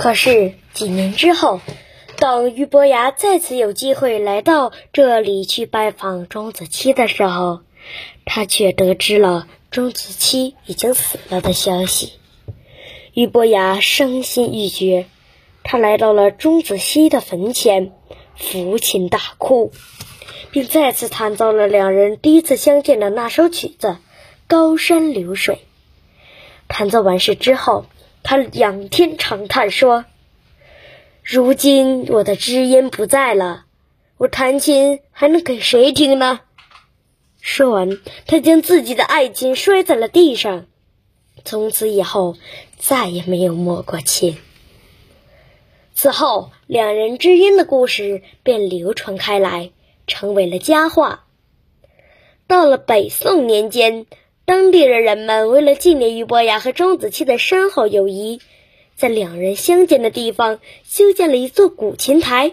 可是几年之后，当俞伯牙再次有机会来到这里去拜访钟子期的时候，他却得知了钟子期已经死了的消息。俞伯牙伤心欲绝，他来到了钟子期的坟前，抚琴大哭，并再次弹奏了两人第一次相见的那首曲子《高山流水》。弹奏完事之后，他仰天长叹说。如今我的知音不在了，我弹琴还能给谁听呢？说完，他将自己的爱琴摔在了地上，从此以后再也没有摸过琴。此后，两人知音的故事便流传开来，成为了佳话。到了北宋年间，当地的人们为了纪念俞伯牙和钟子期的深厚友谊。在两人相见的地方修建了一座古琴台，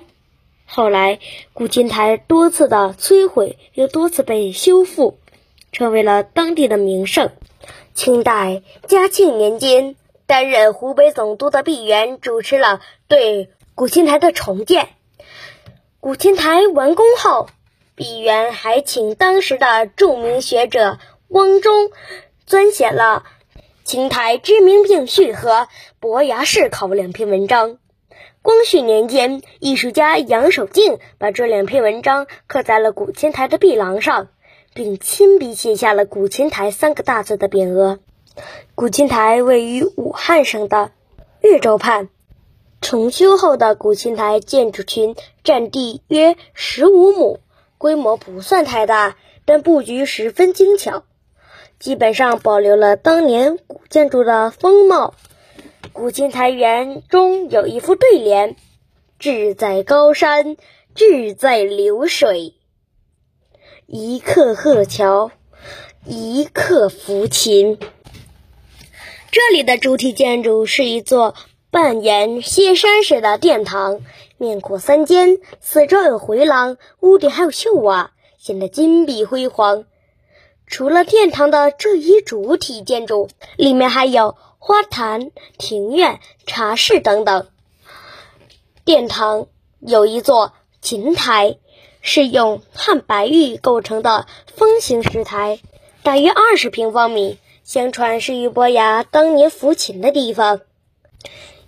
后来古琴台多次的摧毁，又多次被修复，成为了当地的名胜。清代嘉庆年间，担任湖北总督的毕沅主持了对古琴台的重建。古琴台完工后，毕沅还请当时的著名学者汪中撰写了。琴台知名并序和《伯牙试考》两篇文章。光绪年间，艺术家杨守敬把这两篇文章刻在了古琴台的壁廊上，并亲笔写下了“古琴台”三个大字的匾额。古琴台位于武汉省的岳州畔，重修后的古琴台建筑群占地约十五亩，规模不算太大，但布局十分精巧。基本上保留了当年古建筑的风貌。古琴台园中有一副对联：“志在高山，志在流水。一刻鹤桥，一刻抚琴。”这里的主体建筑是一座半檐歇山式的殿堂，面阔三间，四周有回廊，屋顶还有绣瓦，显得金碧辉煌。除了殿堂的这一主体建筑，里面还有花坛、庭院、茶室等等。殿堂有一座琴台，是用汉白玉构成的方形石台，大约二十平方米。相传是俞伯牙当年抚琴的地方。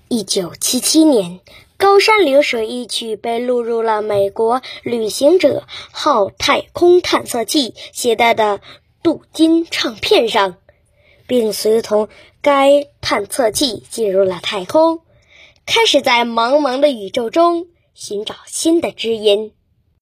一九七七年，《高山流水》一曲被录入了美国旅行者号太空探测器携带的。镀金唱片上，并随同该探测器进入了太空，开始在茫茫的宇宙中寻找新的知音。